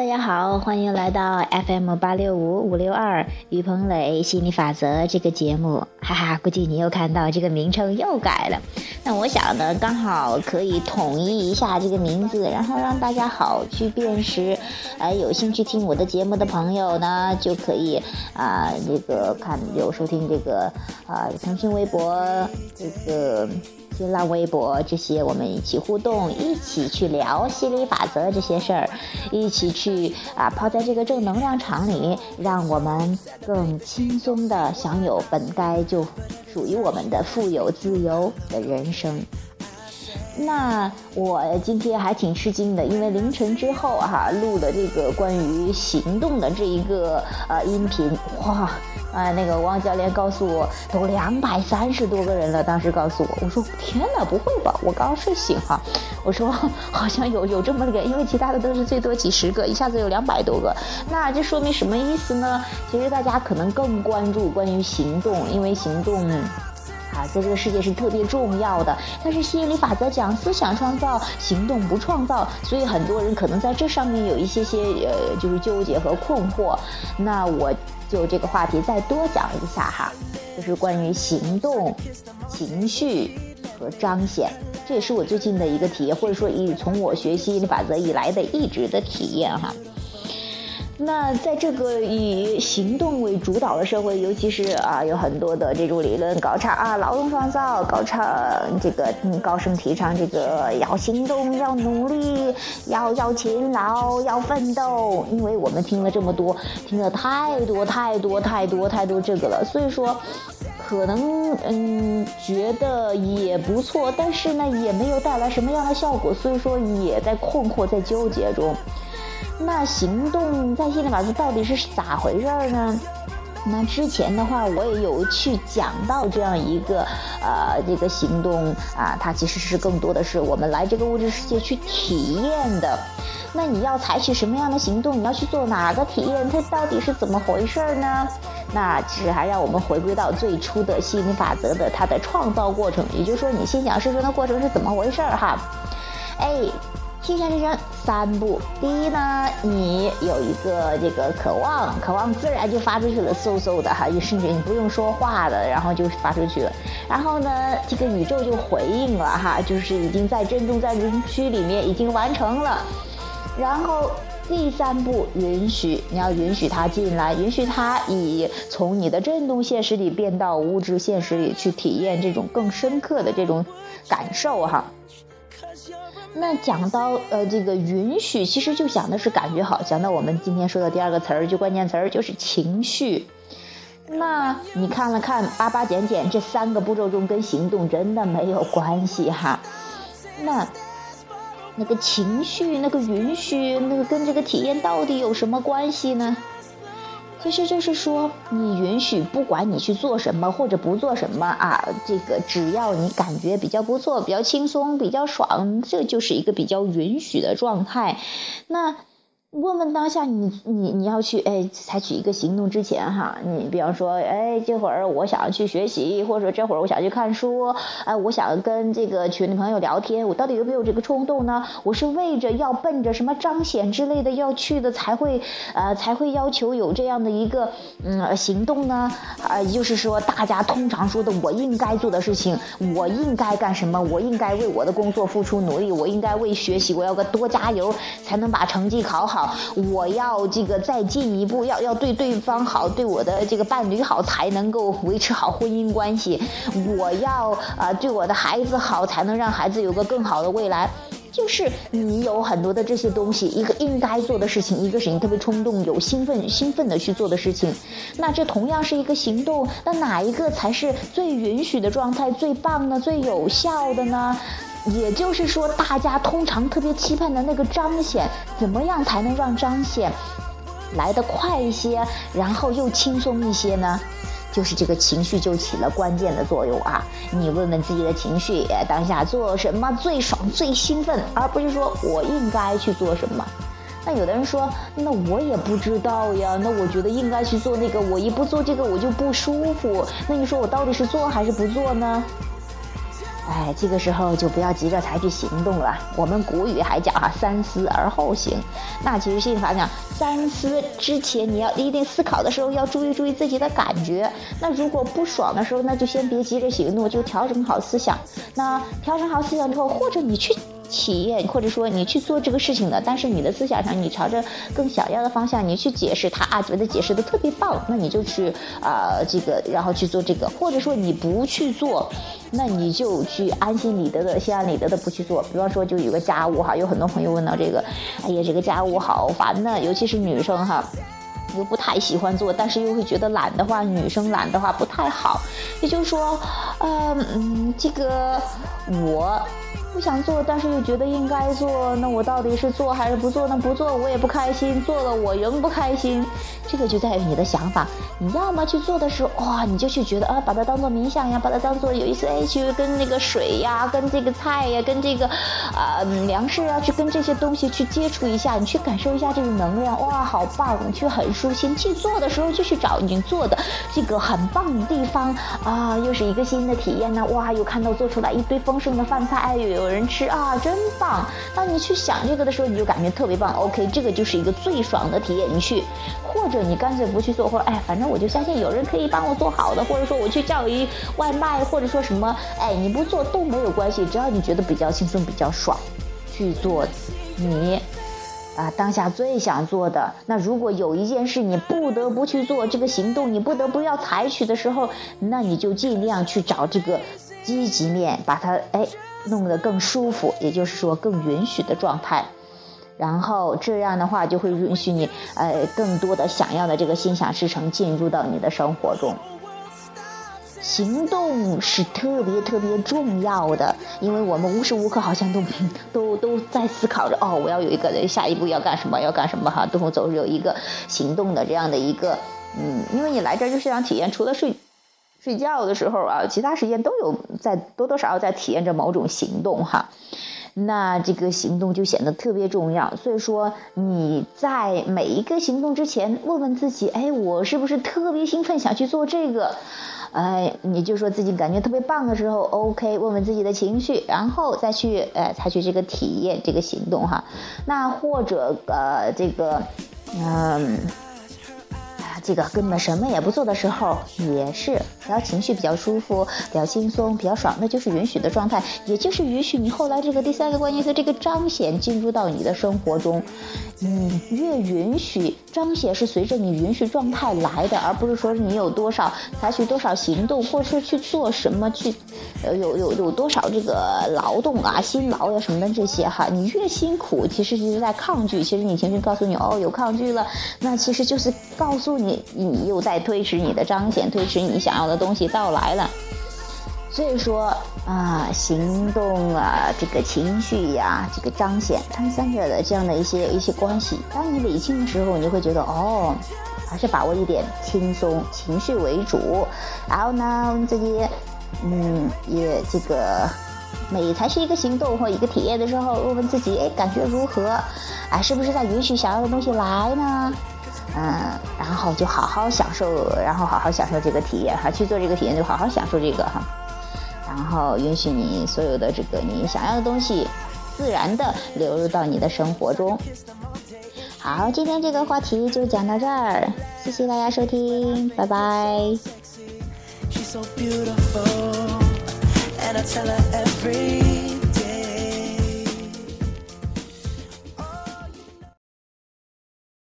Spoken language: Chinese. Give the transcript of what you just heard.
大家好，欢迎来到 FM 八六五五六二于鹏磊心理法则这个节目，哈哈，估计你又看到这个名称又改了。那我想呢，刚好可以统一一下这个名字，然后让大家好去辨识。呃，有兴趣听我的节目的朋友呢，就可以啊，这个看有收听这个啊，腾讯微博这个。新浪微博这些，我们一起互动，一起去聊心理法则这些事儿，一起去啊泡在这个正能量场里，让我们更轻松的享有本该就属于我们的富有自由的人生。那我今天还挺吃惊的，因为凌晨之后哈录的这个关于行动的这一个呃音频，哇！啊，那个王教练告诉我，都两百三十多个人了。当时告诉我，我说天哪，不会吧？我刚睡醒哈。我说好像有有这么个，因为其他的都是最多几十个，一下子有两百多个。那这说明什么意思呢？其实大家可能更关注关于行动，因为行动在这个世界是特别重要的。但是吸引力法则讲思想创造，行动不创造，所以很多人可能在这上面有一些些呃，就是纠结和困惑。那我。就这个话题再多讲一下哈，就是关于行动、情绪和彰显，这也是我最近的一个体验，或者说以从我学习法则以来的一直的体验哈。那在这个以行动为主导的社会，尤其是啊，有很多的这种理论高唱啊，劳动创造，高唱这个嗯高声提倡这个要行动，要努力，要要勤劳，要奋斗。因为我们听了这么多，听了太多太多太多太多这个了，所以说可能嗯觉得也不错，但是呢也没有带来什么样的效果，所以说也在困惑，在纠结中。那行动在心理法则到底是咋回事儿呢？那之前的话，我也有去讲到这样一个，呃，这个行动啊，它其实是更多的是我们来这个物质世界去体验的。那你要采取什么样的行动？你要去做哪个体验？它到底是怎么回事儿呢？那其实还让我们回归到最初的吸引力法则的它的创造过程，也就是说，你心想事成的过程是怎么回事儿哈？哎。心想事成三步，第一呢，你有一个这个渴望，渴望自然就发出去了，嗖嗖的哈，就甚至你不用说话的，然后就发出去了。然后呢，这个宇宙就回应了哈，就是已经在振动在人区里面已经完成了。然后第三步，允许你要允许它进来，允许它以从你的振动现实里变到物质现实里去体验这种更深刻的这种感受哈。那讲到呃这个允许，其实就讲的是感觉好。讲到我们今天说的第二个词儿，就关键词儿就是情绪。那你看了看八八减减这三个步骤中，跟行动真的没有关系哈。那那个情绪，那个允许，那个跟这个体验到底有什么关系呢？其实就是说，你允许不管你去做什么或者不做什么啊，这个只要你感觉比较不错、比较轻松、比较爽，这就是一个比较允许的状态。那。问问当下，你你你要去哎采取一个行动之前哈，你比方说哎这会儿我想去学习，或者说这会儿我想去看书，哎我想跟这个群里朋友聊天，我到底有没有这个冲动呢？我是为着要奔着什么彰显之类的要去的才会呃才会要求有这样的一个嗯行动呢？啊就是说大家通常说的我应该做的事情，我应该干什么？我应该为我的工作付出努力，我应该为学习我要个多加油，才能把成绩考好。我要这个再进一步，要要对对方好，对我的这个伴侣好，才能够维持好婚姻关系。我要啊，对我的孩子好，才能让孩子有个更好的未来。就是你有很多的这些东西，一个应该做的事情，一个是你特别冲动、有兴奋、兴奋的去做的事情。那这同样是一个行动，那哪一个才是最允许的状态、最棒的、最有效的呢？也就是说，大家通常特别期盼的那个彰显，怎么样才能让彰显来得快一些，然后又轻松一些呢？就是这个情绪就起了关键的作用啊！你问问自己的情绪，当下做什么最爽、最兴奋，而不是说我应该去做什么。那有的人说，那我也不知道呀。那我觉得应该去做那个，我一不做这个我就不舒服。那你说我到底是做还是不做呢？哎，这个时候就不要急着采取行动了。我们古语还讲哈，三思而后行。那其实心理法讲，三思之前你要一定思考的时候，要注意注意自己的感觉。那如果不爽的时候，那就先别急着行动，就调整好思想。那调整好思想之后，或者你去。体验，或者说你去做这个事情的，但是你的思想上你朝着更想要的方向，你去解释他啊，觉得解释的特别棒，那你就去啊这个，然后去做这个，或者说你不去做，那你就去安心理得的，心安理得的不去做。比方说就有个家务哈，有很多朋友问到这个，哎呀这个家务好烦呐，尤其是女生哈，又不太喜欢做，但是又会觉得懒的话，女生懒的话不太好。也就是说，嗯，这个我。不想做，但是又觉得应该做，那我到底是做还是不做？那不做我也不开心，做了我仍不开心。这个就在于你的想法。你要么去做的时候，哇，你就去觉得啊，把它当做冥想呀，把它当做有一次哎，去跟那个水呀，跟这个菜呀，跟这个啊粮食啊，去跟这些东西去接触一下，你去感受一下这个能量，哇，好棒，你去很舒心。去做的时候就去找你做的这个很棒的地方啊，又是一个新的体验呢，哇，又看到做出来一堆丰盛的饭菜，哎呦。有人吃啊，真棒！当你去想这个的时候，你就感觉特别棒。OK，这个就是一个最爽的体验。你去，或者你干脆不去做，或者哎，反正我就相信有人可以帮我做好的，或者说我去叫一外卖，或者说什么，哎，你不做都没有关系，只要你觉得比较轻松、比较爽，去做你啊当下最想做的。那如果有一件事你不得不去做这个行动，你不得不要采取的时候，那你就尽量去找这个积极面，把它哎。弄得更舒服，也就是说更允许的状态，然后这样的话就会允许你，呃，更多的想要的这个心想事成进入到你的生活中。行动是特别特别重要的，因为我们无时无刻好像都都都在思考着，哦，我要有一个下一步要干什么，要干什么哈，都会走有一个行动的这样的一个，嗯，因为你来这儿就是想体验，除了睡。睡觉的时候啊，其他时间都有在多多少少在体验着某种行动哈，那这个行动就显得特别重要。所以说你在每一个行动之前，问问自己，哎，我是不是特别兴奋想去做这个？哎，你就说自己感觉特别棒的时候，OK，问问自己的情绪，然后再去呃采取这个体验这个行动哈。那或者呃这个嗯。这个根本什么也不做的时候，也是只要情绪比较舒服、比较轻松、比较爽，那就是允许的状态，也就是允许你后来这个第三个关键词这个彰显进入到你的生活中。你越允许彰显是随着你允许状态来的，而不是说你有多少采取多少行动，或是去做什么去，呃，有有有多少这个劳动啊、辛劳呀什么的这些哈。你越辛苦，其实就是在抗拒。其实你情绪告诉你哦，有抗拒了，那其实就是告诉你，你又在推迟你的彰显，推迟你想要的东西到来了。所以说啊，行动啊，这个情绪呀，这个彰显，他们三者的这样的一些一些关系。当你理清的时候，你就会觉得哦，还是把握一点轻松，情绪为主。然后呢，我们自己嗯，也这个每采取一个行动或一个体验的时候，问问自己，哎，感觉如何？哎，是不是在允许想要的东西来呢？嗯，然后就好好享受，然后好好享受这个体验哈，去做这个体验就好好享受这个哈。然后允许你所有的这个你想要的东西，自然的流入到你的生活中。好，今天这个话题就讲到这儿，谢谢大家收听，拜拜。